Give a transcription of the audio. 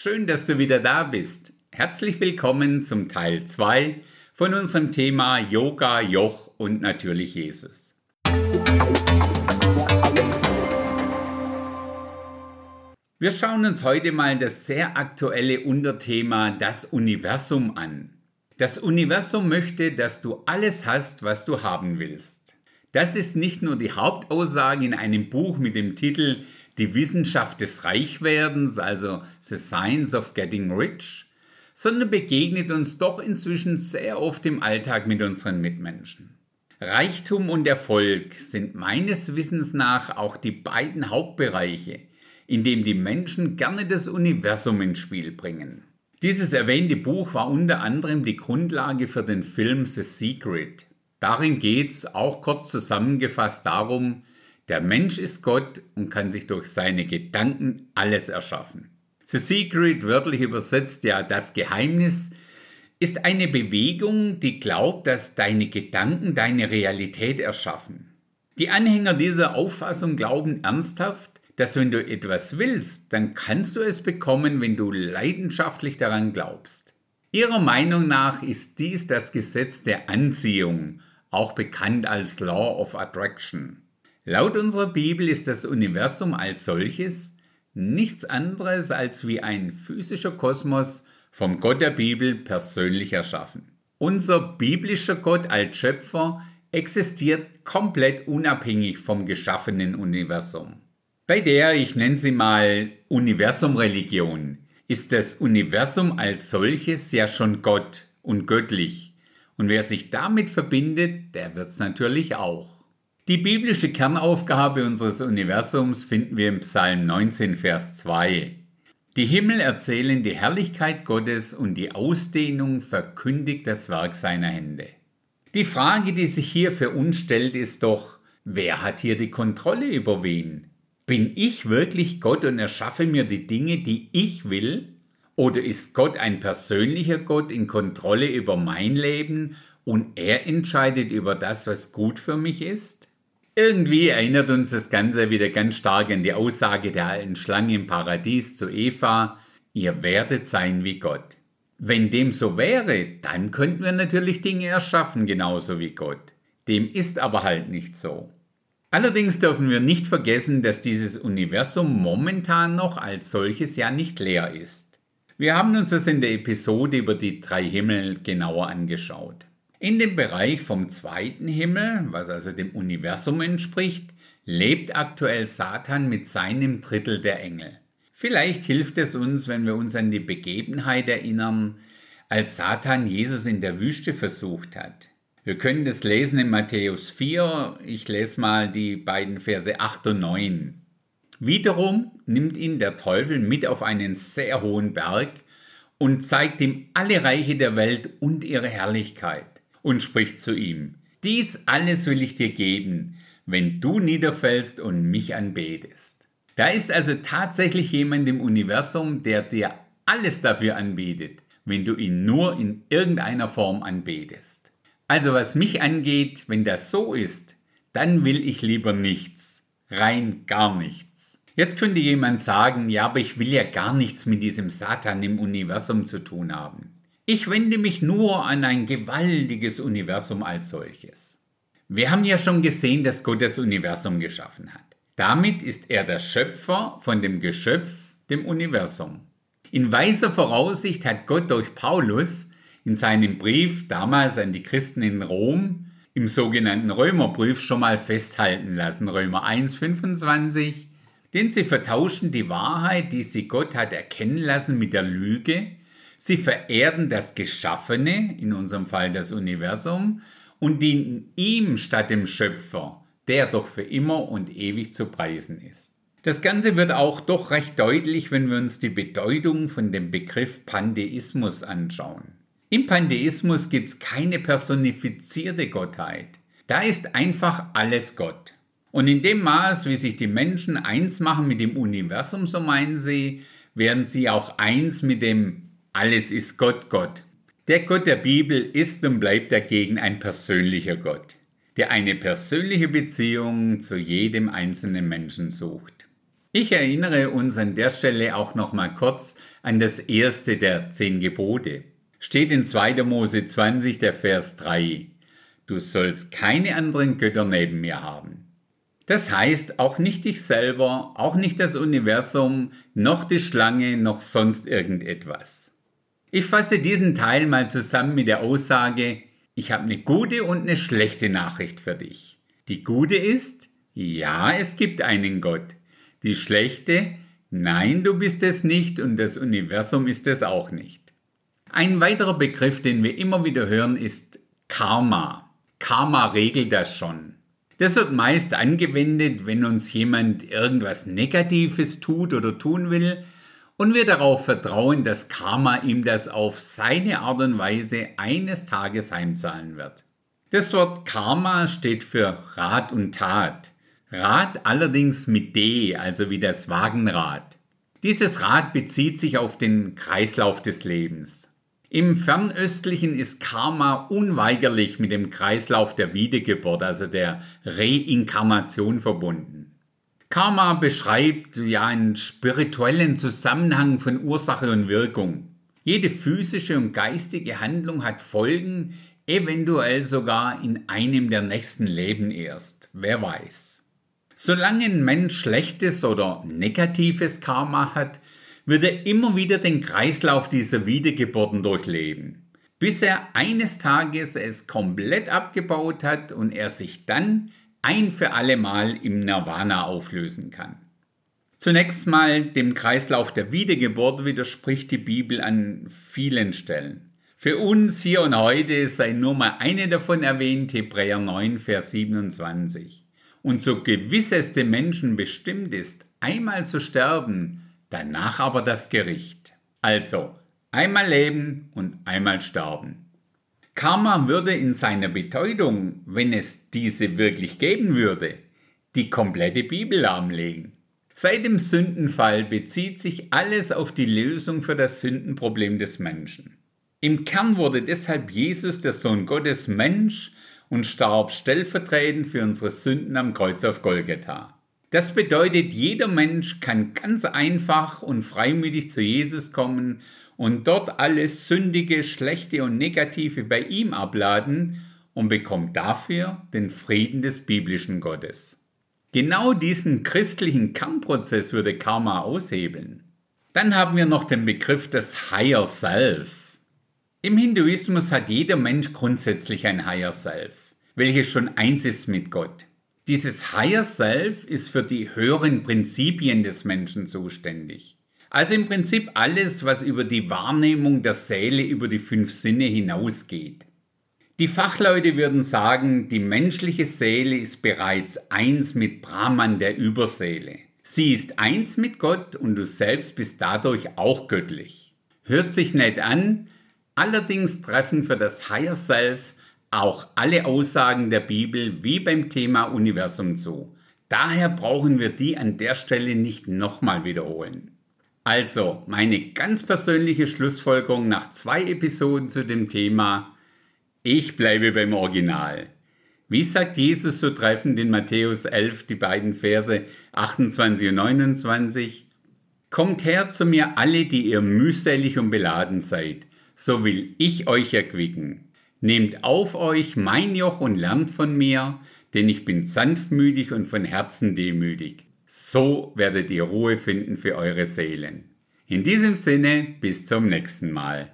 Schön, dass du wieder da bist. Herzlich willkommen zum Teil 2 von unserem Thema Yoga, Joch und natürlich Jesus. Wir schauen uns heute mal das sehr aktuelle Unterthema das Universum an. Das Universum möchte, dass du alles hast, was du haben willst. Das ist nicht nur die Hauptaussage in einem Buch mit dem Titel Die Wissenschaft des Reichwerdens, also The Science of Getting Rich, sondern begegnet uns doch inzwischen sehr oft im Alltag mit unseren Mitmenschen. Reichtum und Erfolg sind meines Wissens nach auch die beiden Hauptbereiche, in dem die Menschen gerne das Universum ins Spiel bringen. Dieses erwähnte Buch war unter anderem die Grundlage für den Film The Secret. Darin geht es auch kurz zusammengefasst darum, der Mensch ist Gott und kann sich durch seine Gedanken alles erschaffen. The Secret, wörtlich übersetzt ja das Geheimnis, ist eine Bewegung, die glaubt, dass deine Gedanken deine Realität erschaffen. Die Anhänger dieser Auffassung glauben ernsthaft, dass wenn du etwas willst, dann kannst du es bekommen, wenn du leidenschaftlich daran glaubst. Ihrer Meinung nach ist dies das Gesetz der Anziehung, auch bekannt als Law of Attraction. Laut unserer Bibel ist das Universum als solches nichts anderes als wie ein physischer Kosmos vom Gott der Bibel persönlich erschaffen. Unser biblischer Gott als Schöpfer existiert komplett unabhängig vom geschaffenen Universum. Bei der, ich nenne sie mal Universumreligion, ist das Universum als solches ja schon Gott und göttlich. Und wer sich damit verbindet, der wird es natürlich auch. Die biblische Kernaufgabe unseres Universums finden wir im Psalm 19, Vers 2. Die Himmel erzählen die Herrlichkeit Gottes und die Ausdehnung verkündigt das Werk seiner Hände. Die Frage, die sich hier für uns stellt, ist doch, wer hat hier die Kontrolle über wen? Bin ich wirklich Gott und erschaffe mir die Dinge, die ich will? Oder ist Gott ein persönlicher Gott in Kontrolle über mein Leben und er entscheidet über das, was gut für mich ist? Irgendwie erinnert uns das Ganze wieder ganz stark an die Aussage der alten Schlange im Paradies zu Eva, ihr werdet sein wie Gott. Wenn dem so wäre, dann könnten wir natürlich Dinge erschaffen, genauso wie Gott. Dem ist aber halt nicht so. Allerdings dürfen wir nicht vergessen, dass dieses Universum momentan noch als solches ja nicht leer ist. Wir haben uns das in der Episode über die drei Himmel genauer angeschaut. In dem Bereich vom zweiten Himmel, was also dem Universum entspricht, lebt aktuell Satan mit seinem Drittel der Engel. Vielleicht hilft es uns, wenn wir uns an die Begebenheit erinnern, als Satan Jesus in der Wüste versucht hat. Wir können das lesen in Matthäus 4. Ich lese mal die beiden Verse 8 und 9. Wiederum nimmt ihn der Teufel mit auf einen sehr hohen Berg und zeigt ihm alle Reiche der Welt und ihre Herrlichkeit und spricht zu ihm, dies alles will ich dir geben, wenn du niederfällst und mich anbetest. Da ist also tatsächlich jemand im Universum, der dir alles dafür anbietet, wenn du ihn nur in irgendeiner Form anbetest. Also was mich angeht, wenn das so ist, dann will ich lieber nichts. Rein gar nichts. Jetzt könnte jemand sagen, ja, aber ich will ja gar nichts mit diesem Satan im Universum zu tun haben. Ich wende mich nur an ein gewaltiges Universum als solches. Wir haben ja schon gesehen, dass Gott das Universum geschaffen hat. Damit ist er der Schöpfer von dem Geschöpf, dem Universum. In weiser Voraussicht hat Gott durch Paulus in seinem Brief damals an die Christen in Rom im sogenannten Römerbrief schon mal festhalten lassen, Römer 1,25, denn sie vertauschen die Wahrheit, die sie Gott hat erkennen lassen, mit der Lüge, sie verehrten das Geschaffene, in unserem Fall das Universum, und dienten ihm statt dem Schöpfer, der doch für immer und ewig zu preisen ist. Das Ganze wird auch doch recht deutlich, wenn wir uns die Bedeutung von dem Begriff Pantheismus anschauen. Im Pantheismus gibt es keine personifizierte Gottheit. Da ist einfach alles Gott. Und in dem Maß, wie sich die Menschen eins machen mit dem Universum, so meinen sie, werden sie auch eins mit dem Alles ist Gott Gott. Der Gott der Bibel ist und bleibt dagegen ein persönlicher Gott, der eine persönliche Beziehung zu jedem einzelnen Menschen sucht. Ich erinnere uns an der Stelle auch noch mal kurz an das erste der zehn Gebote. Steht in 2. Mose 20, der Vers 3. Du sollst keine anderen Götter neben mir haben. Das heißt auch nicht dich selber, auch nicht das Universum, noch die Schlange, noch sonst irgendetwas. Ich fasse diesen Teil mal zusammen mit der Aussage, ich habe eine gute und eine schlechte Nachricht für dich. Die gute ist, ja, es gibt einen Gott. Die schlechte, nein, du bist es nicht und das Universum ist es auch nicht. Ein weiterer Begriff, den wir immer wieder hören, ist Karma. Karma regelt das schon. Das wird meist angewendet, wenn uns jemand irgendwas Negatives tut oder tun will und wir darauf vertrauen, dass Karma ihm das auf seine Art und Weise eines Tages heimzahlen wird. Das Wort Karma steht für Rat und Tat. Rad allerdings mit D, also wie das Wagenrad. Dieses Rad bezieht sich auf den Kreislauf des Lebens. Im Fernöstlichen ist Karma unweigerlich mit dem Kreislauf der Wiedergeburt, also der Reinkarnation verbunden. Karma beschreibt ja einen spirituellen Zusammenhang von Ursache und Wirkung. Jede physische und geistige Handlung hat Folgen, eventuell sogar in einem der nächsten Leben erst. Wer weiß. Solange ein Mensch schlechtes oder negatives Karma hat, wird er immer wieder den Kreislauf dieser Wiedergeburten durchleben, bis er eines Tages es komplett abgebaut hat und er sich dann ein für alle Mal im Nirvana auflösen kann. Zunächst mal dem Kreislauf der Wiedergeburt widerspricht die Bibel an vielen Stellen. Für uns hier und heute sei nur mal eine davon erwähnt, Hebräer 9, Vers 27. Und so gewiss es dem Menschen bestimmt ist, einmal zu sterben, danach aber das Gericht. Also einmal leben und einmal sterben. Karma würde in seiner Bedeutung, wenn es diese wirklich geben würde, die komplette Bibel lahmlegen. Seit dem Sündenfall bezieht sich alles auf die Lösung für das Sündenproblem des Menschen. Im Kern wurde deshalb Jesus, der Sohn Gottes, Mensch und starb stellvertretend für unsere Sünden am Kreuz auf Golgatha. Das bedeutet, jeder Mensch kann ganz einfach und freimütig zu Jesus kommen und dort alles Sündige, Schlechte und Negative bei ihm abladen und bekommt dafür den Frieden des biblischen Gottes. Genau diesen christlichen Kernprozess würde Karma aushebeln. Dann haben wir noch den Begriff des Higher Self. Im Hinduismus hat jeder Mensch grundsätzlich ein Higher Self, welches schon eins ist mit Gott. Dieses Higher Self ist für die höheren Prinzipien des Menschen zuständig. Also im Prinzip alles, was über die Wahrnehmung der Seele über die fünf Sinne hinausgeht. Die Fachleute würden sagen, die menschliche Seele ist bereits eins mit Brahman, der Überseele. Sie ist eins mit Gott und du selbst bist dadurch auch göttlich. Hört sich nett an, allerdings treffen für das Higher Self auch alle Aussagen der Bibel wie beim Thema Universum zu. Daher brauchen wir die an der Stelle nicht nochmal wiederholen. Also, meine ganz persönliche Schlussfolgerung nach zwei Episoden zu dem Thema, ich bleibe beim Original. Wie sagt Jesus so treffend in Matthäus 11 die beiden Verse 28 und 29? Kommt her zu mir alle, die ihr mühselig und beladen seid, so will ich euch erquicken. Nehmt auf euch mein Joch und lernt von mir, denn ich bin sanftmütig und von Herzen demütig. So werdet ihr Ruhe finden für eure Seelen. In diesem Sinne, bis zum nächsten Mal.